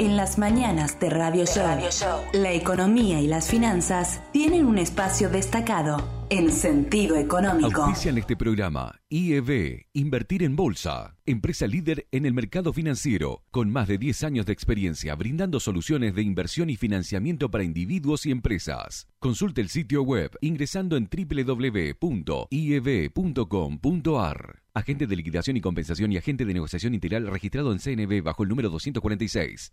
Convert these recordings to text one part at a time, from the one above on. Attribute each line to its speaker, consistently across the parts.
Speaker 1: En las mañanas de Radio Show, la economía y las finanzas tienen un espacio destacado en sentido económico.
Speaker 2: Auspician este programa IEB, Invertir en Bolsa, empresa líder en el mercado financiero, con más de 10 años de experiencia brindando soluciones de inversión y financiamiento para individuos y empresas. Consulte el sitio web ingresando en www.ieb.com.ar. Agente de liquidación y compensación y agente de negociación integral registrado en CNB bajo el número 246.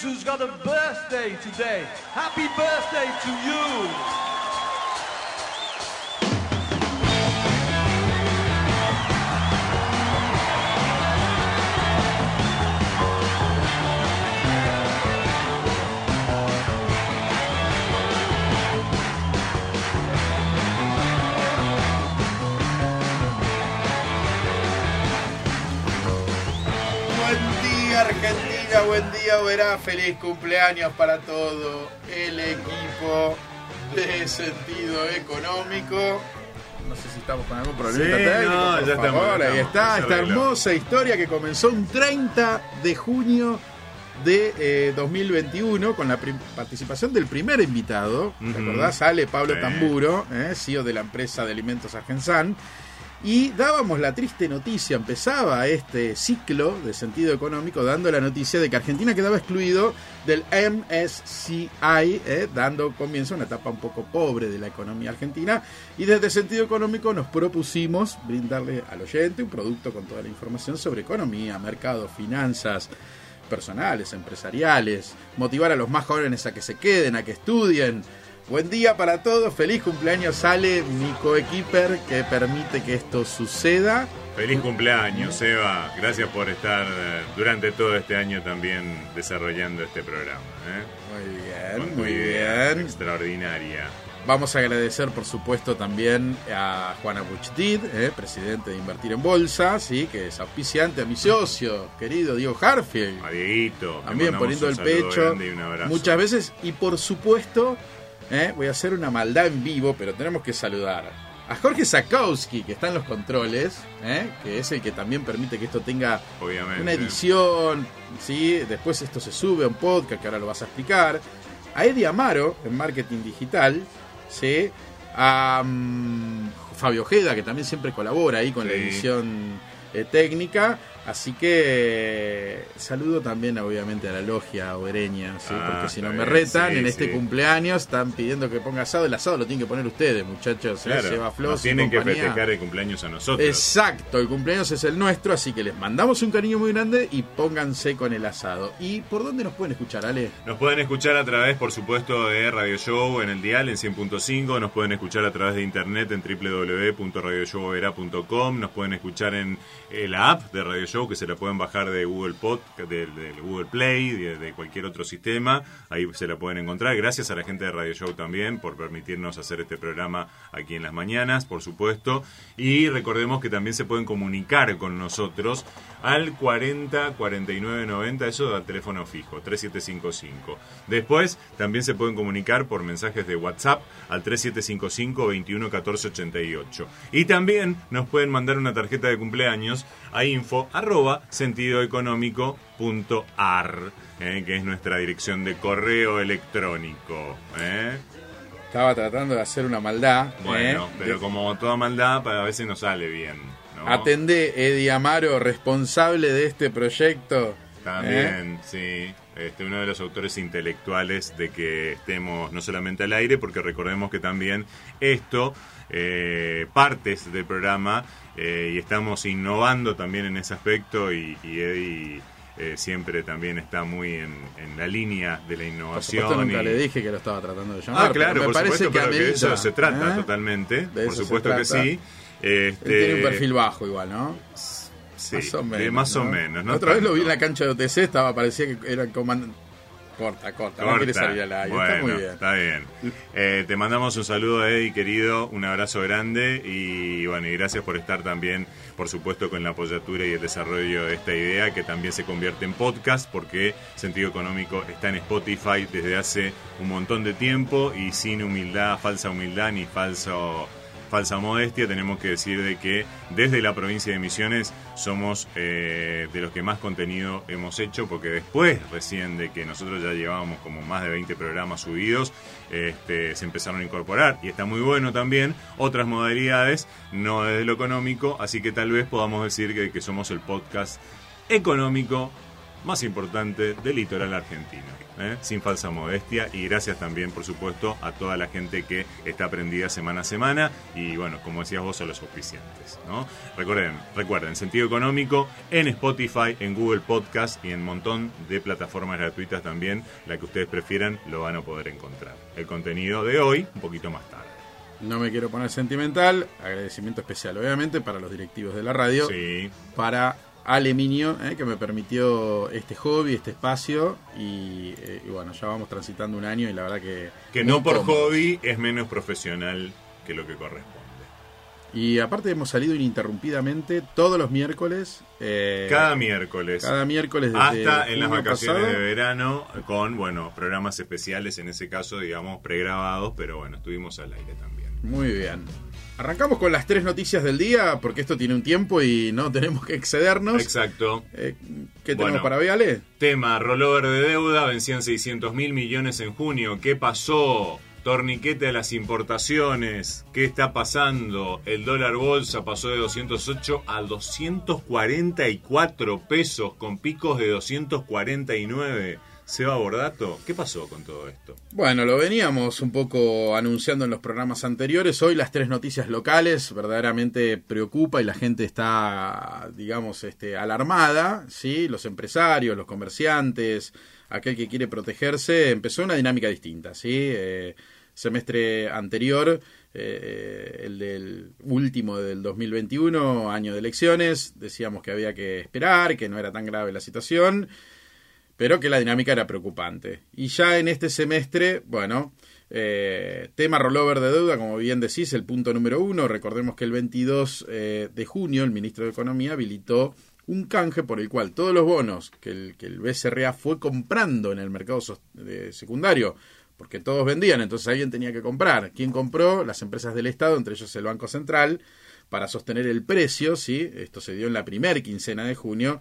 Speaker 3: Who's got a birthday today. Happy birthday to you.
Speaker 4: Buen Argentina, buen día verá, feliz cumpleaños para todo el equipo de sentido económico. No sé si estamos con algún problema
Speaker 5: Sí,
Speaker 4: técnico,
Speaker 5: no,
Speaker 4: por
Speaker 5: ya estamos,
Speaker 4: favor, ahí está, esta hermosa historia que comenzó un 30 de junio de eh, 2021 con la participación del primer invitado, ¿te
Speaker 5: Ujú.
Speaker 4: acordás? Sale Pablo
Speaker 5: Sí.
Speaker 4: Tamburo, eh, CEO de la empresa de alimentos Argensan. Y dábamos la triste noticia, empezaba este ciclo de sentido económico dando la noticia de que Argentina quedaba excluido del MSCI, eh, dando comienzo a una etapa un poco pobre de la economía argentina. Y desde sentido económico nos propusimos brindarle al oyente un producto con toda la información sobre economía, mercado, finanzas personales, empresariales, motivar a los más jóvenes a que se queden, a que estudien. Buen día para todos, feliz cumpleaños sale mi coequiper que permite que esto suceda.
Speaker 5: Feliz cumpleaños, Eva. Gracias por estar eh, durante todo este año también desarrollando este programa. ¿eh?
Speaker 4: Muy bien, muy bien.
Speaker 5: Extraordinaria.
Speaker 4: Vamos a agradecer, por supuesto, también a Juana Buchdid, eh, presidente de Invertir en Bolsa, sí, que es auspiciante a mi socio, querido Diego Harfield.
Speaker 5: A Dieguito.
Speaker 4: También poniendo el pecho muchas veces. Y por supuesto, eh, voy a hacer una maldad en vivo, pero tenemos que saludar a Jorge Sakowski, que está en los controles, eh, que es el que también permite que esto tenga
Speaker 5: Obviamente.
Speaker 4: una edición, ¿sí? después esto se sube a un podcast que ahora lo vas a explicar, a Eddie Amaro en marketing digital, ¿sí? a mm, Fabio Ojeda que también siempre colabora ahí con la edición eh, técnica, así que saludo también obviamente a la logia obereña, ¿sí?
Speaker 5: Ah,
Speaker 4: porque si no me
Speaker 5: bien,
Speaker 4: retan
Speaker 5: sí,
Speaker 4: en este
Speaker 5: sí.
Speaker 4: cumpleaños están pidiendo que ponga asado, el asado lo tienen que poner ustedes muchachos, ¿eh?
Speaker 5: Claro, nos
Speaker 4: Flos
Speaker 5: tienen que festejar el cumpleaños a nosotros.
Speaker 4: Exacto, el cumpleaños es el nuestro, así que les mandamos un cariño muy grande y pónganse con el asado. ¿Y por dónde nos pueden escuchar, Ale?
Speaker 5: Nos pueden escuchar a través, por supuesto, de Radio Show en el dial en 100.5. Nos pueden escuchar a través de internet en www.radioshowera.com. Nos pueden escuchar en eh, la app de Radio Show que se la pueden bajar de Google Pod, del, Google Play, de, cualquier otro sistema. Ahí se la pueden encontrar. Gracias a la gente de Radio Show también por permitirnos hacer este programa aquí en las mañanas, por supuesto. Y recordemos que también se pueden comunicar con nosotros al 40 49 90, eso al teléfono fijo, 3755. Después también se pueden comunicar por mensajes de WhatsApp al 3755 21 14 88. Y también nos pueden mandar una tarjeta de cumpleaños a info arroba sentidoeconómico.ar, eh, que es nuestra dirección de correo electrónico. eh.
Speaker 4: Estaba tratando de hacer una maldad.
Speaker 5: Bueno,
Speaker 4: ¿eh?
Speaker 5: pero
Speaker 4: De-
Speaker 5: como toda maldad, a veces no sale bien. ¿no?
Speaker 4: Atendé, Eddie Amaro, responsable de este proyecto. ¿eh?
Speaker 5: También, sí. Este, uno de los autores intelectuales de que estemos no solamente al aire, porque recordemos que también esto, eh, partes del programa, eh, y estamos innovando también en ese aspecto, y, y Eddie eh, siempre también está muy en, en la línea de la
Speaker 4: Por
Speaker 5: innovación.
Speaker 4: supuesto, nunca
Speaker 5: y-
Speaker 4: le dije que lo estaba tratando de llamar.
Speaker 5: Ah, claro,
Speaker 4: me
Speaker 5: por
Speaker 4: parece
Speaker 5: supuesto, pero que de
Speaker 4: amerita,
Speaker 5: eso se trata
Speaker 4: ¿eh?
Speaker 5: totalmente.
Speaker 4: De
Speaker 5: Por supuesto que sí.
Speaker 4: Él
Speaker 5: Este,
Speaker 4: tiene un perfil bajo igual, ¿no?
Speaker 5: sí,
Speaker 4: más o menos.
Speaker 5: más o
Speaker 4: ¿no?
Speaker 5: menos. no
Speaker 4: Otra vez lo vi en la cancha de OTC, estaba, parecía que era el comandante. Corta, corta, no quiere salir al aire.
Speaker 5: Bueno,
Speaker 4: está muy bien.
Speaker 5: está bien. Eh, te mandamos un saludo, Eddie, querido, un abrazo grande y bueno, y gracias por estar también, por supuesto, con la apoyatura y el desarrollo de esta idea que también se convierte en podcast porque Sentido Económico está en Spotify desde hace un montón de tiempo y sin humildad, falsa humildad ni falso falsa modestia, tenemos que decir de que desde la provincia de Misiones somos eh, de los que más contenido hemos hecho, porque después recién de que nosotros ya llevábamos como más de 20 programas subidos, este, se empezaron a incorporar, y está muy bueno también, otras modalidades, no desde lo económico, así que tal vez podamos decir que, que somos el podcast económico más importante del litoral argentino, ¿eh? sin falsa modestia y gracias también por supuesto a toda la gente que está aprendida semana a semana y bueno, como decías vos, a los auspiciantes. ¿no? Recuerden, recuerden, sentido económico en Spotify, en Google Podcast y en un montón de plataformas gratuitas también, la que ustedes prefieran lo van a poder encontrar. El contenido de hoy, un poquito más tarde.
Speaker 4: No me quiero poner sentimental. Agradecimiento especial, obviamente, para los directivos de la radio.
Speaker 5: Sí,
Speaker 4: Para Ale Minio, eh, que me permitió este hobby, este espacio. Y, eh, y bueno, ya vamos transitando un año y la verdad que.
Speaker 5: que no por hobby es menos profesional que lo que corresponde.
Speaker 4: Y aparte hemos salido ininterrumpidamente todos los miércoles. eh,
Speaker 5: Cada miércoles.
Speaker 4: cada miércoles desde
Speaker 5: Hasta en las vacaciones
Speaker 4: pasado.
Speaker 5: de verano con, bueno, programas especiales, en ese caso, digamos, pregrabados, pero bueno, estuvimos al aire también.
Speaker 4: Muy bien. Arrancamos con las tres noticias del día, porque esto tiene un tiempo y no tenemos que excedernos.
Speaker 5: Exacto.
Speaker 4: Eh, ¿Qué tenemos
Speaker 5: Bueno.
Speaker 4: para hoy, Ale?
Speaker 5: Tema, rollover de deuda, vencían 600 mil millones en junio. ¿Qué pasó? Torniquete a las importaciones. ¿Qué está pasando? El dólar bolsa pasó de 208 a 244 pesos con picos de 249. Seba Bordato, ¿qué pasó con todo esto?
Speaker 4: Bueno, lo veníamos un poco anunciando en los programas anteriores. Hoy las tres noticias locales verdaderamente preocupa y la gente está, digamos, este, alarmada. ¿sí? Los empresarios, los comerciantes, aquel que quiere protegerse, empezó una dinámica distinta. ¿sí? Eh, semestre anterior, eh, el del último del 2021, año de elecciones, decíamos que había que esperar, que no era tan grave la situación pero que la dinámica era preocupante. Y ya en este semestre, bueno, eh, tema rollover de deuda, como bien decís, el punto número uno. Recordemos que el 22 eh, de junio el ministro de Economía habilitó un canje por el cual todos los bonos que el, que el BCRA fue comprando en el mercado secundario, porque todos vendían, entonces alguien tenía que comprar. ¿Quién compró? Las empresas del Estado, entre ellos el Banco Central, para sostener el precio, ¿sí? Esto se dio en la primer quincena de junio.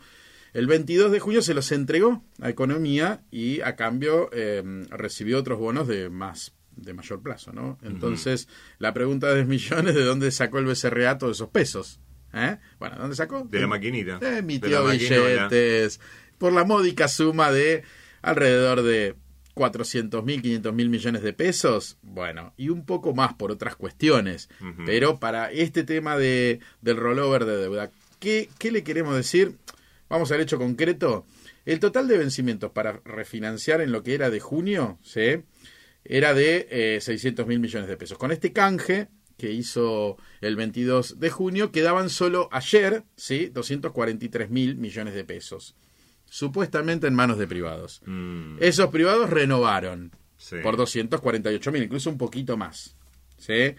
Speaker 4: El 22 de junio se los entregó a Economía y a cambio eh, recibió otros bonos de más de mayor plazo, ¿no? Entonces, la pregunta de millones de dónde sacó el BCRA todos esos pesos. ¿Eh? Bueno, ¿dónde sacó?
Speaker 5: De la maquinita.
Speaker 4: Eh,
Speaker 5: De
Speaker 4: emitió
Speaker 5: maquinola.
Speaker 4: billetes por la módica suma de alrededor de 400 mil, 500 mil millones de pesos. Bueno, y un poco más por otras cuestiones. Pero para este tema de, del rollover de deuda, ¿qué, ¿qué le queremos decir? Vamos al hecho concreto. El total de vencimientos para refinanciar en lo que era de junio, ¿sí? era de eh, 600 mil millones de pesos. Con este canje que hizo el 22 de junio, quedaban solo ayer, ¿sí? 243 mil millones de pesos. Supuestamente en manos de privados.
Speaker 5: Mm,
Speaker 4: Esos privados renovaron
Speaker 5: sí.
Speaker 4: por 248 mil, incluso un poquito más. ¿sí?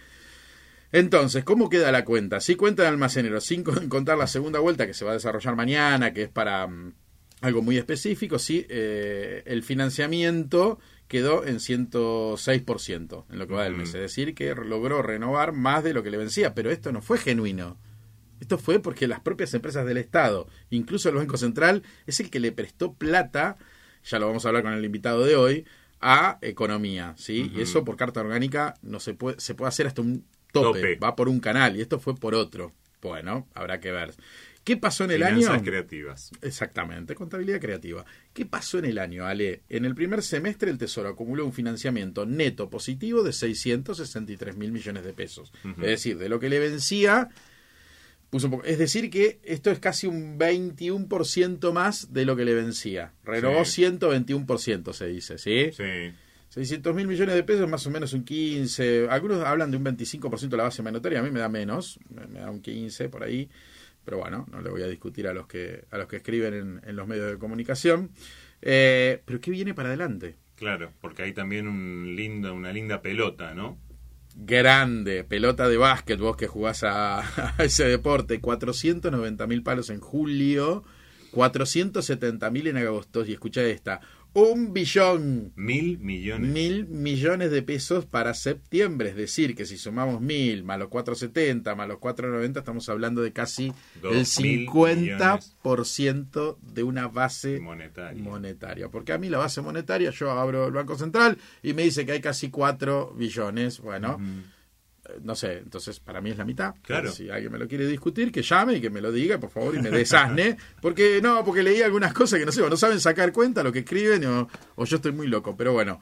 Speaker 4: Entonces, ¿cómo queda la cuenta? Si cuenta de almacenero, sin con- contar la segunda vuelta que se va a desarrollar mañana, que es para mm, algo muy específico, sí, eh, el financiamiento quedó en 106% en lo que va del mes. Es decir, que logró renovar más de lo que le vencía, pero esto no fue genuino. Esto fue porque las propias empresas del Estado, incluso el Banco Central, es el que le prestó plata, ya lo vamos a hablar con el invitado de hoy, a economía, ¿sí? Y eso por carta orgánica no se puede, se puede hacer hasta un tope,
Speaker 5: Tope.
Speaker 4: va por un canal, y esto fue por otro. Bueno, habrá que ver. ¿Qué pasó en el
Speaker 5: Finanzas
Speaker 4: año?
Speaker 5: creativas.
Speaker 4: Exactamente, contabilidad creativa. ¿Qué pasó en el año, Ale? En el primer semestre el Tesoro acumuló un financiamiento neto positivo de 663 mil millones de pesos. Es decir, de lo que le vencía, puso un poco. Es decir, que esto es casi un 21% más de lo que le vencía. Renovó
Speaker 5: Sí.
Speaker 4: 121%, se dice, ¿sí?
Speaker 5: Sí.
Speaker 4: 600 mil millones de pesos, más o menos un 15. Algunos hablan de un 25% de la base monetaria, a mí me da menos, me, da un 15 por ahí. Pero bueno, no le voy a discutir a los que, a los que escriben en, en los medios de comunicación. Eh, pero ¿qué viene para adelante?
Speaker 5: Claro, porque hay también un lindo, una linda pelota, ¿no?
Speaker 4: Grande, pelota de básquet, vos que jugás a, a ese deporte, 490 mil palos en julio, 470 mil en agosto, y escucha esta, un billón
Speaker 5: Mil millones.
Speaker 4: mil millones de pesos para septiembre. Es decir, que si sumamos mil más los 470 más los 490, estamos hablando de casi
Speaker 5: Dos
Speaker 4: el
Speaker 5: mil
Speaker 4: 50% de una base
Speaker 5: Monetaria.
Speaker 4: monetaria. Porque a mí la base monetaria, yo abro el Banco Central y me dice que hay casi 4 billones. Bueno. No sé, entonces para mí es la mitad.
Speaker 5: Claro.
Speaker 4: Si alguien me lo quiere discutir, que llame y que me lo diga, por favor, y me desasne. Porque no, porque leí algunas cosas que no sé, o no saben sacar cuenta lo que escriben o, o yo estoy muy loco. Pero bueno,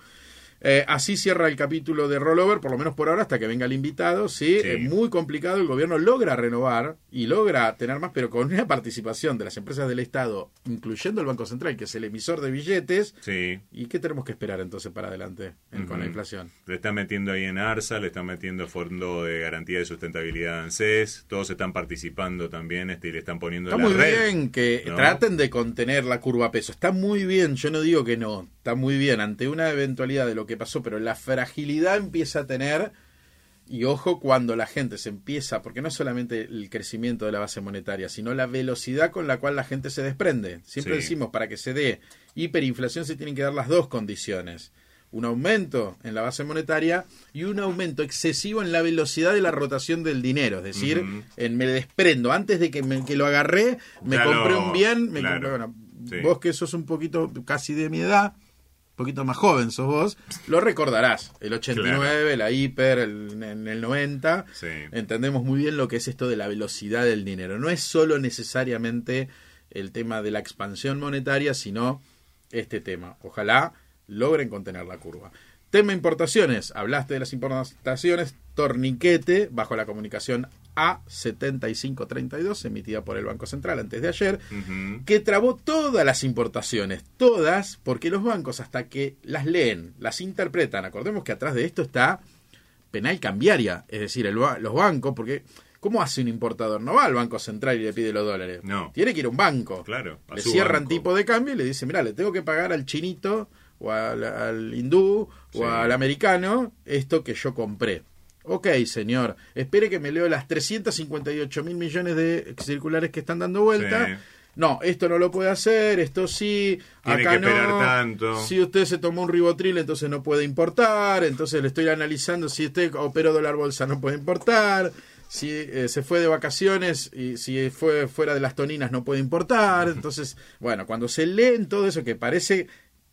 Speaker 4: eh, así cierra el capítulo de Rollover, por lo menos por ahora, hasta que venga el invitado. Sí,
Speaker 5: Sí.
Speaker 4: Es muy complicado. El gobierno logra renovar y logra tener más, pero con una participación de las empresas del Estado, incluyendo el Banco Central, que es el emisor de billetes.
Speaker 5: Sí.
Speaker 4: ¿Y qué tenemos que esperar entonces para adelante en- con la inflación?
Speaker 5: Le están metiendo ahí en ARSA, le están metiendo Fondo de Garantía de Sustentabilidad en ANSES, todos están participando también este, y le están poniendo
Speaker 4: Está
Speaker 5: la
Speaker 4: muy
Speaker 5: red,
Speaker 4: bien que
Speaker 5: ¿no?
Speaker 4: traten de contener la curva peso. Está muy bien, yo no digo que no. Está muy bien ante una eventualidad de lo que pasó, pero la fragilidad empieza a tener. Y ojo cuando la gente se empieza, porque no es solamente el crecimiento de la base monetaria, sino la velocidad con la cual la gente se desprende. Siempre
Speaker 5: Sí.
Speaker 4: decimos, para que se dé hiperinflación se tienen que dar las dos condiciones. Un aumento en la base monetaria y un aumento excesivo en la velocidad de la rotación del dinero. Es decir, en me desprendo. Antes de que, me- que lo agarré, me
Speaker 5: Claro,
Speaker 4: compré un bien. Me
Speaker 5: claro.
Speaker 4: compré, bueno,
Speaker 5: Sí.
Speaker 4: Vos que sos un poquito casi de mi edad, poquito más joven sos vos, lo recordarás. El 89, la hiper, el, en el 90.
Speaker 5: Sí.
Speaker 4: Entendemos muy bien lo que es esto de la velocidad del dinero. No es solo necesariamente el tema de la expansión monetaria, sino este tema. Ojalá logren contener la curva. Tema importaciones. Hablaste de las importaciones. Torniquete bajo la comunicación A7532 emitida por el Banco Central antes de ayer que trabó todas las importaciones, todas, porque los bancos hasta que las leen, las interpretan, acordemos que atrás de esto está penal cambiaria, es decir, el los bancos, porque ¿cómo hace un importador? No va al Banco Central y le pide los dólares.
Speaker 5: No.
Speaker 4: Tiene que ir a un banco.
Speaker 5: Claro,
Speaker 4: Le cierran
Speaker 5: banco.
Speaker 4: tipo de cambio y le dicen, mira, le tengo que pagar al chinito o al, al hindú o al americano esto que yo compré. Ok, señor, espere que me leo las 358 mil millones de circulares que están dando vuelta.
Speaker 5: Sí.
Speaker 4: No, esto no lo puede hacer, esto sí,
Speaker 5: Tiene
Speaker 4: acá
Speaker 5: que esperar
Speaker 4: no.
Speaker 5: tanto.
Speaker 4: Si usted se tomó un ribotril, entonces no puede importar. Entonces le estoy analizando si usted operó dólar bolsa, no puede importar. Si eh, se fue de vacaciones y si fue fuera de las toninas, no puede importar. Entonces, bueno, cuando se leen todo eso que parece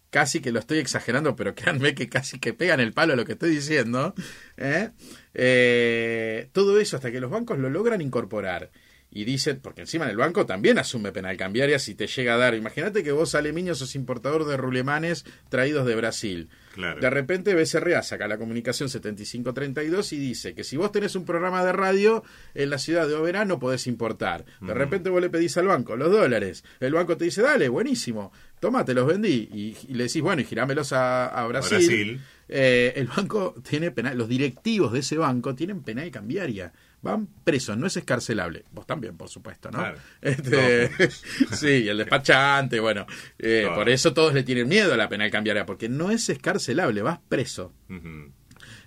Speaker 4: casi que lo estoy exagerando, pero créanme que casi que pegan el palo a lo que estoy diciendo. ¿eh? Eh, todo eso hasta que los bancos lo logran incorporar. Y dicen, porque encima en el banco también asume penal cambiaria si te llega a dar. Imagínate que vos, Alemiño, sos importador de rulemanes traídos de Brasil.
Speaker 5: Claro.
Speaker 4: De repente BCRA saca la comunicación 7532 y dice que si vos tenés un programa de radio en la ciudad de Oberá no podés importar. De repente vos le pedís al banco los dólares. El banco te dice, dale, buenísimo, toma, te los vendí. Y, y le decís, bueno, y girámelos a, a Brasil.
Speaker 5: Brasil.
Speaker 4: Eh, el banco tiene penal, los directivos de ese banco tienen penal cambiaria. Van presos, no es escarcelable. Vos también, por supuesto, ¿no?
Speaker 5: Claro.
Speaker 4: Este, sí, el despachante, bueno. eh. Por eso todos le tienen miedo a la penal cambiaria, porque no es escarcelable, vas preso.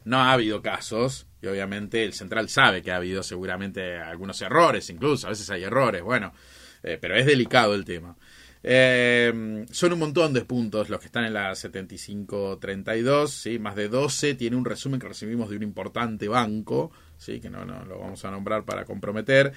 Speaker 4: No ha habido casos, y obviamente el central sabe que ha habido seguramente algunos errores, incluso, a veces hay errores, bueno, eh, pero es delicado el tema. Eh, son un montón de puntos los que están en la 7532, ¿sí? más de 12, tiene un resumen que recibimos de un importante banco, ¿sí? que no, no lo vamos a nombrar para comprometer,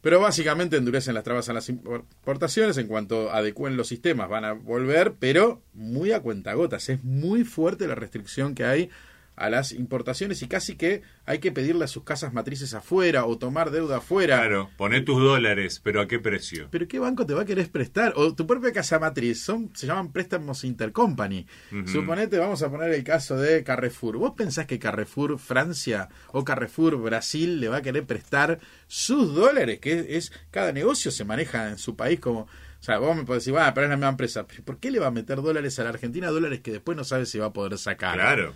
Speaker 4: pero básicamente endurecen las trabas a las importaciones, en cuanto adecúen los sistemas van a volver, pero muy a cuentagotas, es muy fuerte la restricción que hay a las importaciones y casi que hay que pedirle a sus casas matrices afuera o tomar deuda afuera.
Speaker 5: Claro, poné tus dólares, pero ¿a qué precio?
Speaker 4: Pero ¿qué banco te va a querer prestar? O tu propia casa matriz, son, se llaman préstamos intercompany.
Speaker 5: Ujú.
Speaker 4: Suponete, vamos a poner el caso de Carrefour. ¿Vos pensás que Carrefour Francia o Carrefour Brasil le va a querer prestar sus dólares? Que es, es- cada negocio se maneja en su país como... O sea, vos me podés decir, bueno, pero es la misma empresa. ¿Por qué le va a meter dólares a la Argentina? Dólares que después no sabe si va a poder sacar.
Speaker 5: Claro.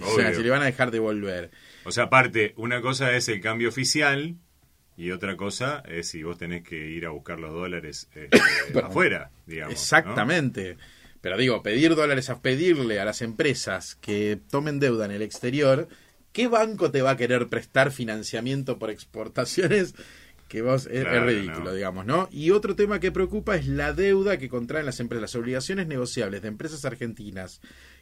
Speaker 4: O sea, si le van a dejar devolver.
Speaker 5: O sea, aparte, una cosa es el cambio oficial y otra cosa es si vos tenés que ir a buscar los dólares
Speaker 4: Perdón.
Speaker 5: afuera, digamos. ¿no?
Speaker 4: Exactamente. Pero digo, pedir dólares a pedirle a las empresas que tomen deuda en el exterior, ¿qué banco te va a querer prestar financiamiento por exportaciones? Que vos es, ridículo,
Speaker 5: no.
Speaker 4: digamos, ¿no? Y otro tema que preocupa es la deuda que contraen las empresas, las obligaciones negociables de empresas argentinas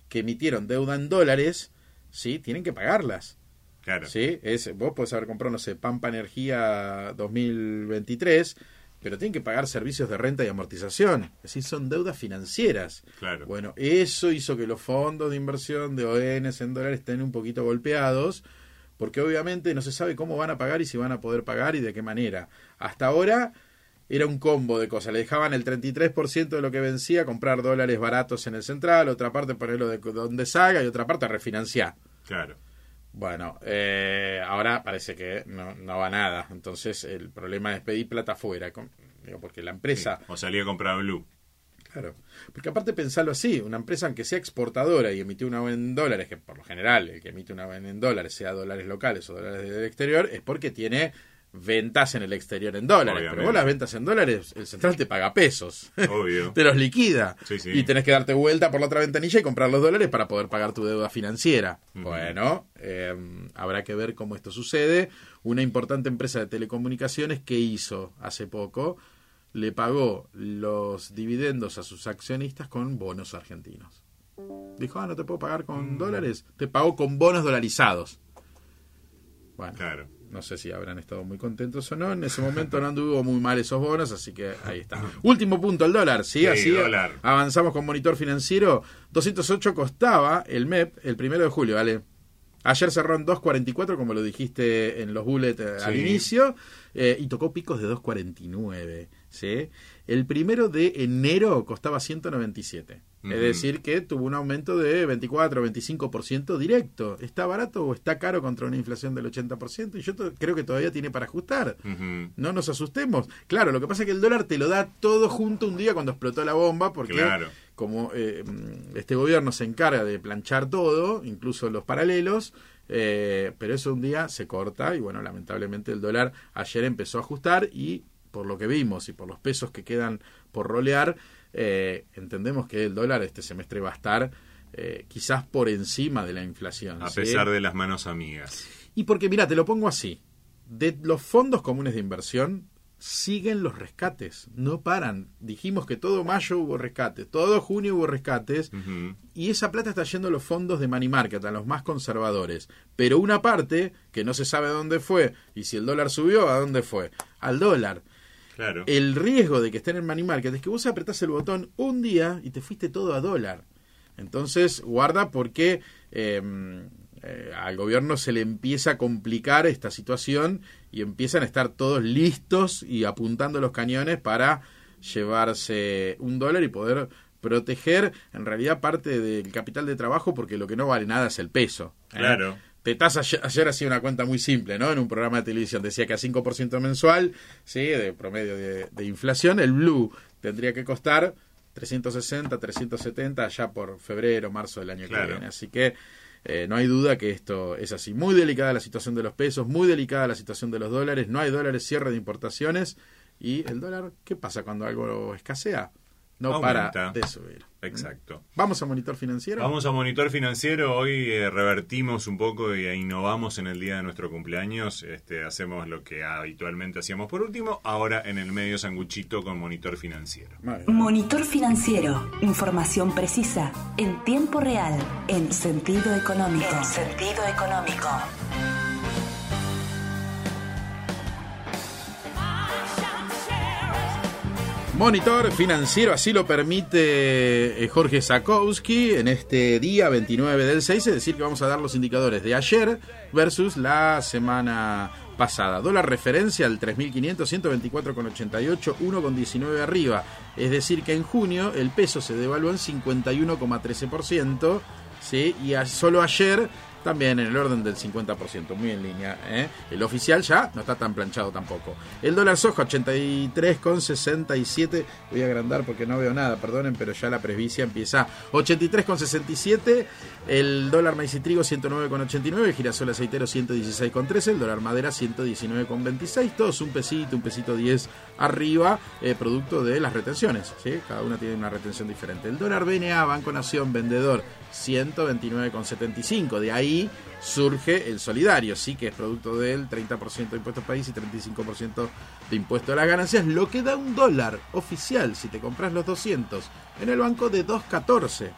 Speaker 4: que emitieron deuda en dólares, ¿sí? Tienen que pagarlas.
Speaker 5: Claro.
Speaker 4: ¿sí? Es, vos podés haber comprado, no sé, Pampa Energía 2023, pero tienen que pagar servicios de renta y amortización. Es decir, son deudas financieras.
Speaker 5: Claro.
Speaker 4: Bueno, eso hizo que los fondos de inversión de ONs en dólares estén un poquito golpeados, porque obviamente no se sabe cómo van a pagar y si van a poder pagar y de qué manera. Hasta ahora era un combo de cosas. Le dejaban el 33% de lo que vencía comprar dólares baratos en el central, otra parte ponerlo de donde salga y otra parte refinanciar.
Speaker 5: Claro.
Speaker 4: Bueno, eh, ahora parece que no, no va nada. Entonces el problema es pedir plata afuera. con- digo, porque la empresa,
Speaker 5: O salía a comprar Blue.
Speaker 4: claro, porque aparte pensarlo así, una empresa aunque sea exportadora y emite una en dólares, que por lo general el que emite una en dólares, sea dólares locales o dólares del exterior, es porque tiene ventas en el exterior en dólares. Pero vos las ventas en dólares, el central te paga pesos.
Speaker 5: Obvio.
Speaker 4: te los liquida.
Speaker 5: Sí, sí.
Speaker 4: Y tenés que darte vuelta por la otra ventanilla y comprar los dólares para poder pagar tu deuda financiera. Bueno, eh, habrá que ver cómo esto sucede. Una importante empresa de telecomunicaciones que hizo hace poco le pagó los dividendos a sus accionistas con bonos argentinos. Dijo, ah, no te puedo pagar con
Speaker 5: Mm.
Speaker 4: dólares, te pago con bonos dolarizados. Bueno,
Speaker 5: Claro.
Speaker 4: No sé si habrán estado muy contentos o no. En ese momento no anduvo muy mal esos bonos, así que ahí está. Último punto, el dólar. Sí,
Speaker 5: Sí,
Speaker 4: así
Speaker 5: dólar.
Speaker 4: avanzamos con monitor financiero. 208 costaba el MEP el primero de julio, ¿vale? Ayer cerró en 2.44, como lo dijiste en los bullets eh, al inicio, eh, y tocó picos de 2.49. ¿sí? El primero de enero costaba 197. Es
Speaker 5: Ujú.
Speaker 4: decir, que tuvo un aumento de 24 25% directo. ¿Está barato o está caro contra una inflación del 80%? Y yo creo que todavía tiene para ajustar. No nos asustemos. Claro, lo que pasa es que el dólar te lo da todo junto un día cuando explotó la bomba, porque
Speaker 5: Claro.
Speaker 4: como eh, este gobierno se encarga de planchar todo, incluso los paralelos, eh, pero eso un día se corta y bueno, lamentablemente el dólar ayer empezó a ajustar y por lo que vimos y por los pesos que quedan por rolear, eh, entendemos que el dólar este semestre va a estar eh, quizás por encima de la inflación.
Speaker 5: A
Speaker 4: ¿sí?
Speaker 5: pesar de las manos amigas.
Speaker 4: Y porque, mira, te lo pongo así. De los fondos comunes de inversión siguen los rescates, no paran. Dijimos que todo mayo hubo rescates, todo junio hubo rescates, y esa plata está yendo a los fondos de money market, a los más conservadores. Pero una parte, que no se sabe dónde fue, y si el dólar subió, ¿a dónde fue? Al dólar.
Speaker 5: Claro.
Speaker 4: El riesgo de que estén en money market es que vos apretás el botón un día y te fuiste todo a dólar. Entonces, guarda porque eh, eh, al gobierno se le empieza a complicar esta situación y empiezan a estar todos listos y apuntando los cañones para llevarse un dólar y poder proteger en realidad parte del capital de trabajo porque lo que no vale nada es el peso. ¿eh?
Speaker 5: Claro.
Speaker 4: Tetaz ayer, ayer hacía una cuenta muy simple, ¿no? En un programa de televisión decía que a 5% mensual, ¿sí? De promedio de, de inflación, el blue tendría que costar 360, 370 allá por febrero, marzo del año
Speaker 5: Claro.
Speaker 4: que viene. Así que eh, no hay duda que esto es así. Muy delicada la situación de los pesos, muy delicada la situación de los dólares, no hay dólares, cierre de importaciones. ¿Y el dólar qué pasa cuando algo escasea? No
Speaker 5: Aumenta.
Speaker 4: para de subir.
Speaker 5: Exacto.
Speaker 4: Vamos a monitor financiero.
Speaker 5: Vamos a Monitor Financiero. Hoy eh, revertimos un poco y innovamos en el día de nuestro cumpleaños. Este, hacemos lo que habitualmente hacíamos por último. Ahora en el medio sanguchito con Monitor Financiero.
Speaker 1: Monitor financiero. Información precisa, en tiempo real, en sentido económico. En sentido económico.
Speaker 4: Monitor financiero, así lo permite eh, Jorge Sakowski en este día 29 del 6, es decir, que vamos a dar los indicadores de ayer versus la semana pasada. Dólar referencia al 3.500, 124,88, 1,19 arriba. Es decir, que en junio el peso se devaluó en 51,13%, ¿sí? y solo ayer también en el orden del 50%, muy en línea. ¿eh? El oficial ya no está tan planchado tampoco. El dólar soja 83,67. Voy a agrandar porque no veo nada, perdonen, pero ya la presbicia empieza 83,67. El dólar maíz y trigo 109,89. El girasol aceitero 116,13. El dólar madera 119,26. Todos un pesito, un pesito 10 arriba, eh, producto de las retenciones. Cada una tiene una retención diferente. El dólar BNA, Banco Nación, vendedor 129,75. De ahí surge el solidario, sí que es producto del 30% de impuestos país y 35% de impuesto a las ganancias, lo que da un dólar oficial si te compras los 200 en el banco de 2.14.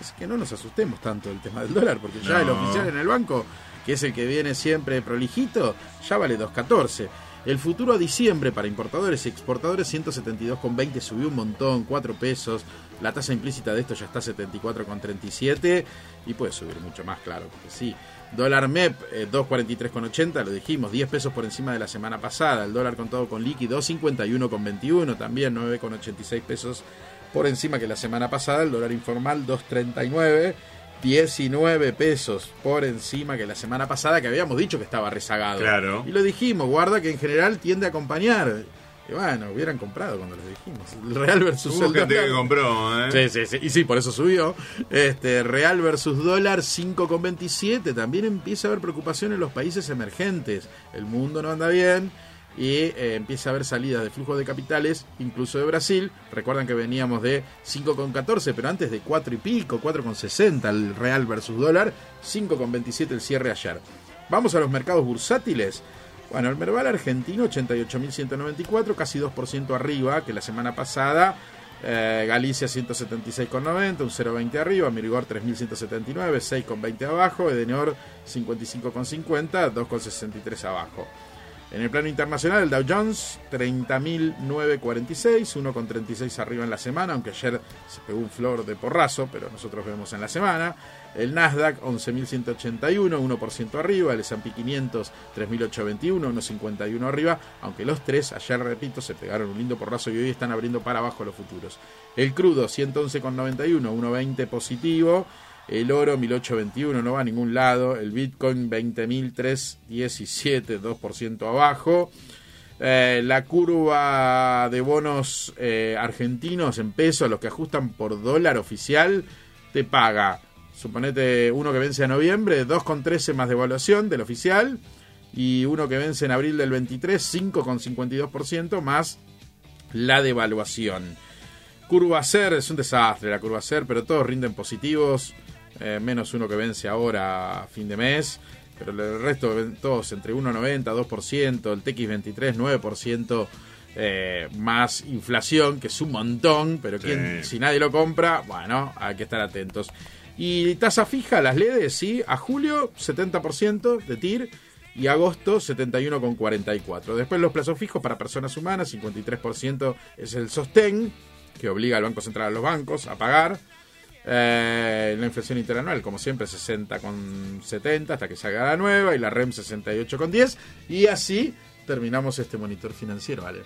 Speaker 4: Es que no nos asustemos tanto del tema del dólar, porque ya el oficial en el banco, que es el que viene siempre prolijito, ya vale 2.14. El futuro a diciembre para importadores y exportadores 172,20 subió un montón, 4 pesos. La tasa implícita de esto ya está 74,37 y puede subir mucho más, claro, porque sí. Dólar MEP 2.43,80, eh, lo dijimos, 10 pesos por encima de la semana pasada. El dólar contado con líquido 51,21, también 9,86 pesos por encima que la semana pasada. El dólar informal 2.39 19 pesos por encima que la semana pasada que habíamos dicho que estaba rezagado.
Speaker 5: Claro.
Speaker 4: Y lo dijimos, guarda que en general tiende a acompañar. Y bueno, hubieran comprado cuando lo dijimos. El Real versus
Speaker 5: Hubo gente que compró,
Speaker 4: ¿eh? Sí, sí, sí. Y sí, por eso subió. Este, Real versus dólar 5,27. También empieza a haber preocupación en los países emergentes. El mundo no anda bien y eh, empieza a haber salidas de flujo de capitales, incluso de Brasil. Recuerdan que veníamos de 5,14, pero antes de 4 y pico, 4,60 el real versus dólar, 5,27 el cierre ayer. Vamos a los mercados bursátiles. Bueno, el Merval argentino 88.194, casi 2% arriba que la semana pasada. Eh, Galicia 176,90, un 0,20 arriba. Mirigor 3.179, 6,20 abajo. Edenor 55,50, 2,63 abajo. En el plano internacional, el Dow Jones 30.946, 1,36 arriba en la semana, aunque ayer se pegó un flor de porrazo, pero nosotros vemos en la semana. El Nasdaq 11.181, 1% arriba. El S&P 500 3.821, 1,51 arriba. Aunque los tres, ayer repito, se pegaron un lindo porrazo y hoy están abriendo para abajo los futuros. El crudo 111,91, 1,20 positivo. El oro 1821 no va a ningún lado. El Bitcoin 20.317, 2% abajo. Eh, la curva de bonos eh, argentinos en pesos, los que ajustan por dólar oficial, te paga, suponete uno que vence a noviembre, 2,13 más devaluación del oficial, y uno que vence en abril del 23, 5,52% más la devaluación. Curva SER es un desastre la curva SER, pero todos rinden positivos. Eh, menos uno que vence ahora a fin de mes, pero el resto todos entre 1,90, 2%, el TX23 9%. Eh, más inflación, que es un montón, pero si nadie lo compra, bueno, hay que estar atentos. Y tasa fija, las LEDs, sí, a julio 70% de TIR y agosto 71,44. Después los plazos fijos para personas humanas, 53% es el sostén, que obliga al Banco Central a los bancos a pagar. Eh, la inflación interanual, como siempre, 60,70 hasta que salga la nueva y la REM 68,10. Y así terminamos este monitor financiero, ¿vale?